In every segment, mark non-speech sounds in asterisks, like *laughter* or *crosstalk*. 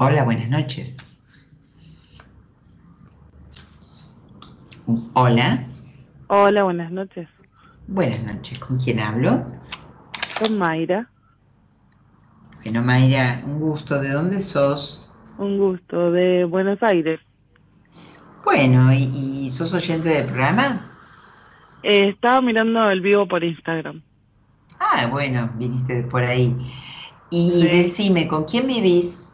Hola, buenas noches. Hola. Hola, buenas noches. Buenas noches. ¿Con quién hablo? Con Mayra. Bueno, Mayra, un gusto. ¿De dónde sos? Un gusto, de Buenos Aires. Bueno, ¿y, sos oyente del programa? Eh, estaba mirando el vivo por Instagram. Ah, bueno, viniste por ahí. Y decime, ¿con quién vivís?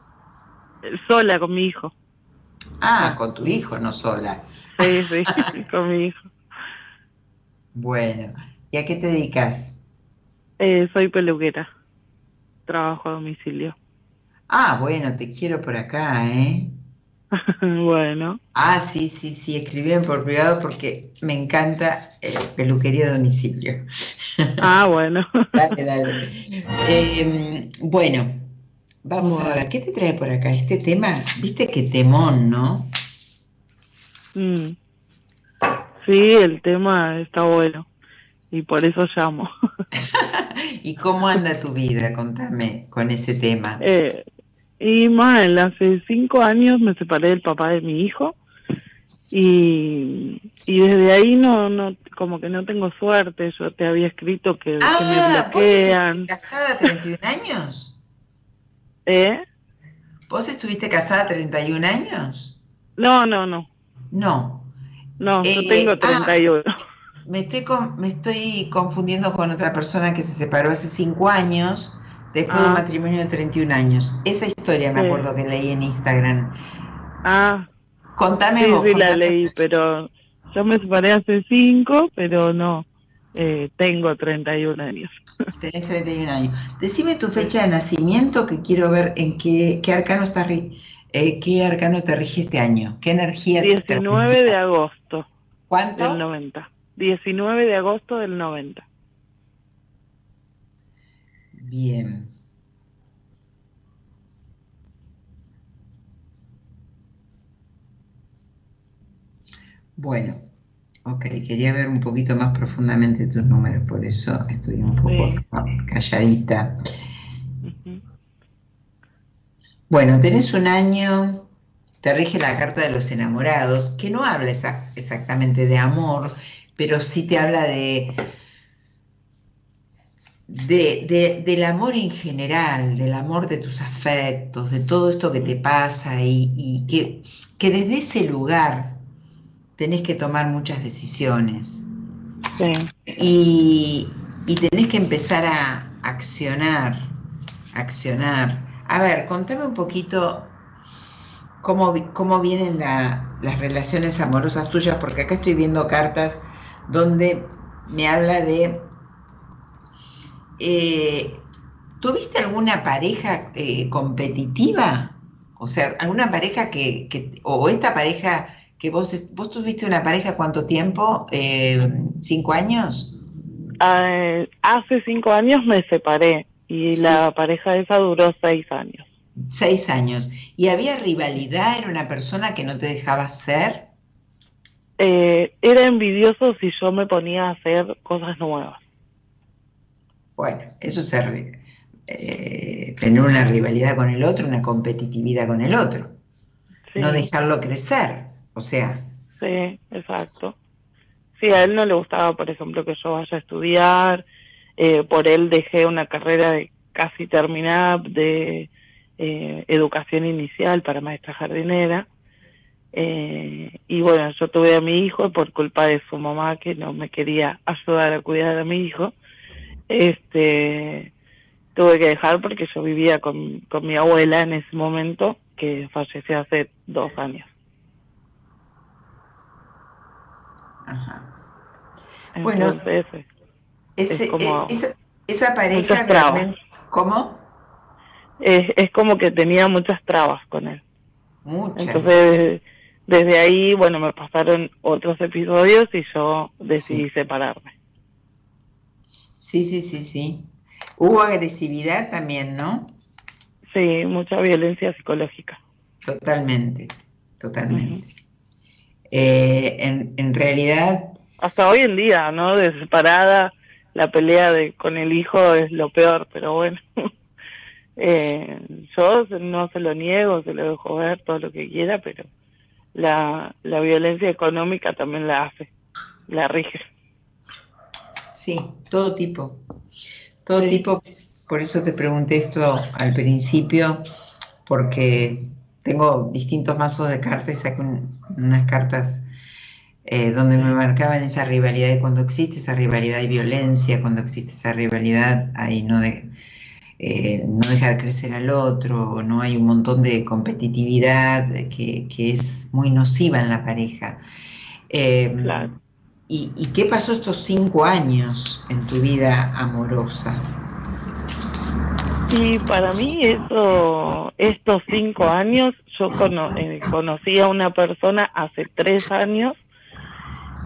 Sola, con mi hijo. Ah, con tu hijo, no sola. Sí, sí, *laughs* con mi hijo. Bueno, ¿y a qué te dedicas? Eh, soy peluquera. Trabajo a domicilio. Ah, bueno, te quiero por acá, ¿eh? *laughs* bueno. Ah, sí, sí, sí, escribí por privado porque me encanta eh, peluquería a domicilio. ah, bueno. *laughs* dale, dale. Em, bueno, vamos a ver, ¿qué te trae por acá? Este tema, viste qué temón, ¿no? Mm. Sí, el tema está bueno y por eso llamo. *laughs* ¿Y cómo anda tu vida? Contame con ese tema. Eh, y mal, hace cinco años me separé del papá de mi hijo y, y desde ahí no, no, como que no tengo suerte. Yo te había escrito que, ah, me bloquean. ¿Vos casada 31 años? ¿Eh? ¿Vos estuviste casada 31 años? No, no, no. No. No, yo eh, tengo 31. Ah, me, estoy me estoy confundiendo con otra persona que se separó hace cinco años después de un ah. matrimonio de 31 años. Esa historia me acuerdo que leí en Instagram. Ah. Contame sí, vos. Sí, la leí, pero yo me separé hace cinco, pero no. Eh, tengo 31 años. *laughs* Tenés 31 años. Decime tu fecha de nacimiento que quiero ver en qué, qué arcano está eh, ¿Qué arcano te rige este año? ¿Qué energía 19 de agosto. ¿Cuánto? Del 90. 19 de agosto del 90. Bien. Bueno, ok, quería ver un poquito más profundamente tus números, por eso estoy un poco calladita. Bueno, tenés un año, te rige la carta de los enamorados, que no habla exactamente de amor, pero sí te habla de, del amor en general, del amor de tus afectos, de todo esto que te pasa y, que, que, desde ese lugar tenés que tomar muchas decisiones. Y, y tenés que empezar a accionar, accionar a ver, contame un poquito cómo, cómo vienen las relaciones amorosas tuyas, porque acá estoy viendo cartas donde me habla de... Eh, ¿Tuviste alguna pareja eh, competitiva? O sea, alguna pareja que, o esta pareja que vos, vos tuviste una pareja cuánto tiempo? Eh, ¿Cinco años? Ah, hace cinco años me separé. Y la pareja esa duró seis años. Seis años. ¿Y había rivalidad? ¿Era una persona que no te dejaba ser? Eh, era envidioso si yo me ponía a hacer cosas nuevas. Bueno, eso es eh, tener una rivalidad con el otro, una competitividad con el otro. No dejarlo crecer, o sea. Sí, exacto. Sí, a él no le gustaba, por ejemplo, que yo vaya a estudiar, eh, por él dejé una carrera de casi terminada de eh, educación inicial para maestra jardinera. Eh, y bueno, yo tuve a mi hijo por culpa de su mamá que no me quería ayudar a cuidar a mi hijo. Este, tuve que dejar porque yo vivía con, con mi abuela en ese momento que falleció hace dos años. Ajá. bueno, ese, eh, esa, pareja realmente, ¿cómo? Es, es como que tenía muchas trabas con él. Muchas. Entonces, desde ahí, bueno, me pasaron otros episodios y yo decidí separarme. Sí, sí, sí, sí. Hubo agresividad también, ¿no? Sí, mucha violencia psicológica. Totalmente, totalmente. Eh, en, en realidad... Hasta hoy en día, ¿no? De separada, la pelea de con el hijo es lo peor, pero bueno, *laughs* Eh, yo no se lo niego, se lo dejo ver todo lo que quiera, pero la, la violencia económica también la hace, la rige. Sí, todo tipo. Todo tipo, por eso te pregunté esto al principio, porque tengo distintos mazos de cartas y saqué unas cartas eh, donde me marcaban esa rivalidad y cuando existe esa rivalidad y violencia, cuando existe esa rivalidad ahí no de eh, no dejar crecer al otro, no hay un montón de competitividad que, es muy nociva en la pareja. Eh, ¿y, ¿Y qué pasó estos cinco años en tu vida amorosa? Sí, para mí eso, estos cinco años, yo eh, conocí a una persona hace tres años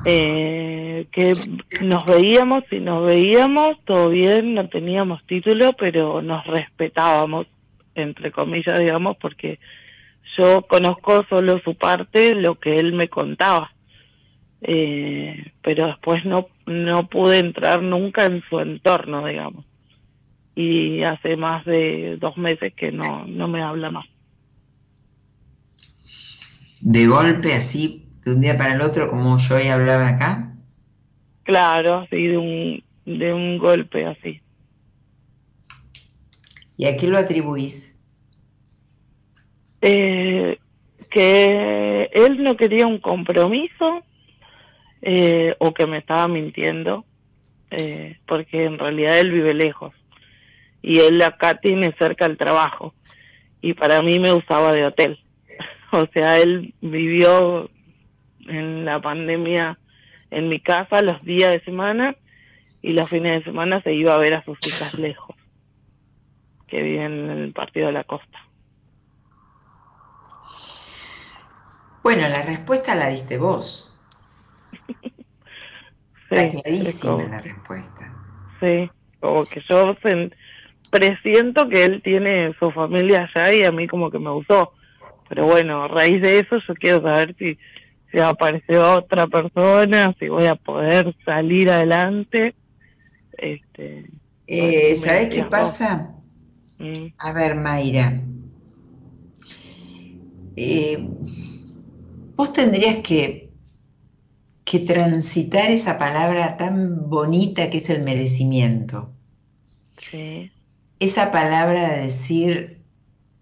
eh, que nos veíamos y nos veíamos, todo bien, no teníamos título, pero nos respetábamos, entre comillas, digamos, porque yo conozco solo su parte, lo que él me contaba. Eh, pero después no, no pude entrar nunca en su entorno, digamos. Y hace más de dos meses que no, no me habla más. De golpe, así, de un día para el otro, como yo hoy hablaba acá? Claro, así de un, de un golpe así. ¿Y a qué lo atribuís? Eh, que él no quería un compromiso eh, o que me estaba mintiendo, eh, porque en realidad él vive lejos y él acá tiene cerca el trabajo y para mí me usaba de hotel. *laughs* O sea, él vivió en la pandemia en mi casa los días de semana y los fines de semana se iba a ver a sus hijas lejos, que viven en el partido de la costa. Bueno, la respuesta la diste vos. *laughs* Está clarísima la respuesta. Sí, como que yo presiento que él tiene su familia allá y a mí como que me gustó. Pero bueno, a raíz de eso yo quiero saber si si apareció otra persona, si voy a poder salir adelante. Este, eh, ¿Sabes qué pasa? Mm. A ver, Mayra. Eh, vos tendrías que, que transitar esa palabra tan bonita que es el merecimiento. Sí. Esa palabra de decir,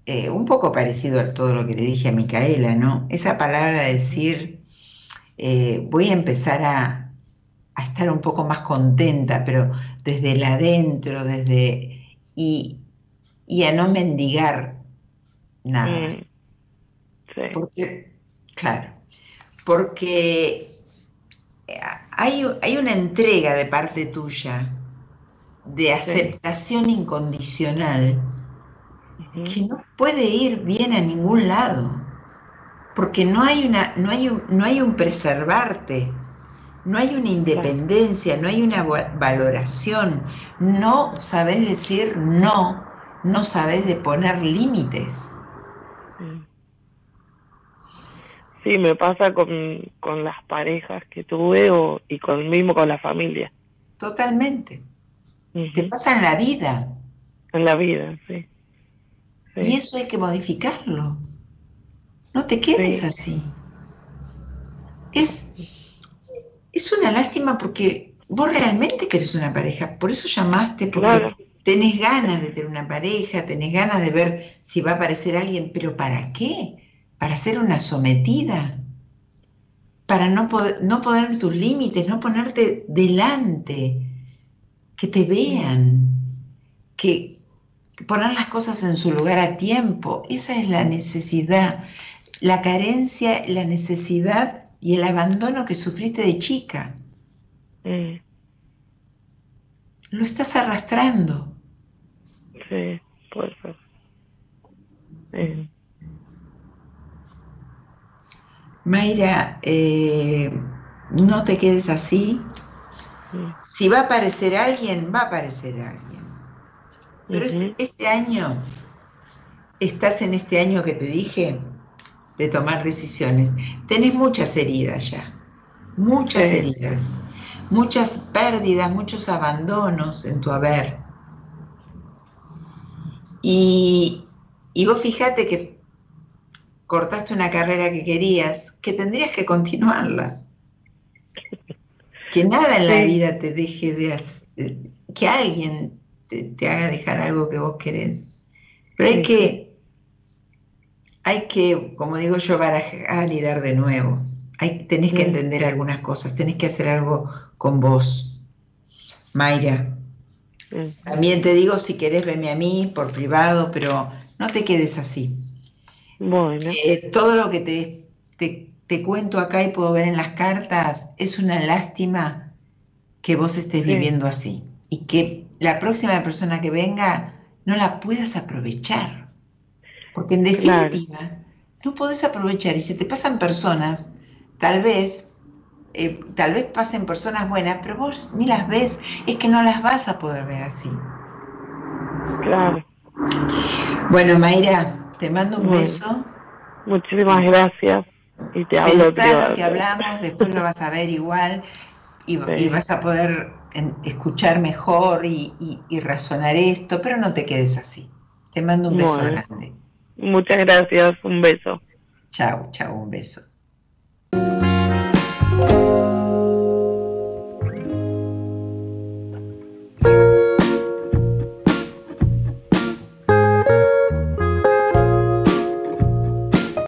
eh, un poco parecido a todo lo que le dije a Micaela, ¿no? Esa palabra de decir, eh, voy a empezar a, estar un poco más contenta, pero desde el adentro, desde... y, a no mendigar nada. Mm, sí. Porque, claro, porque hay, hay, una entrega de parte tuya de aceptación incondicional que no puede ir bien a ningún lado, porque no hay, una, no hay, un, no hay un preservarte, no hay una independencia, no hay una valoración, no sabes decir no, no sabes de poner límites. Sí, me pasa con, con las parejas que tuve o, y con mismo con la familia. Totalmente. Te pasa en la vida. En la vida, sí. Y eso hay que modificarlo. No te quedes así. Es, es una lástima porque vos realmente querés una pareja, por eso llamaste, porque tenés ganas de tener una pareja, tenés ganas de ver si va a aparecer alguien, pero ¿para qué? Para ser una sometida, para no poder, no poner tus límites, no ponerte delante, que te vean, que, poner las cosas en su lugar a tiempo. Esa es la necesidad, la carencia, la necesidad y el abandono que sufriste de chica. Mm. Lo estás arrastrando. Sí, puede ser. Mayra, eh, no te quedes así. Si va a aparecer alguien, va a aparecer alguien. Pero este, este, año, estás en este año que te dije de tomar decisiones. Tenés muchas heridas ya, muchas heridas, muchas pérdidas, muchos abandonos en tu haber. Y, y vos fíjate que cortaste una carrera que querías, que tendrías que continuarla. Que nada en la vida te deje de hacer, que alguien te, haga dejar algo que vos querés. Pero hay que, hay que, como digo yo, barajar y dar de nuevo. Hay, tenés que entender algunas cosas, tenés que hacer algo con vos. Mayra, también te digo, si querés, veme a mí por privado, pero no te quedes así. Bueno. Eh, todo lo que te, te, cuento acá y puedo ver en las cartas es una lástima que vos estés viviendo así y que la próxima persona que venga no la puedas aprovechar. Porque en definitiva, no podés aprovechar y si te pasan personas, tal vez, eh, tal vez pasen personas buenas, pero vos ni las ves, es que no las vas a poder ver así. Claro. Bueno, Mayra, te mando un beso. Muchísimas gracias. Y te hablo Pensá lo que hablamos, después lo vas a ver igual y, *laughs* vas a poder escuchar mejor y, razonar esto, pero no te quedes así. Te mando un beso grande. Muchas gracias, un beso. Chao, chao, un beso.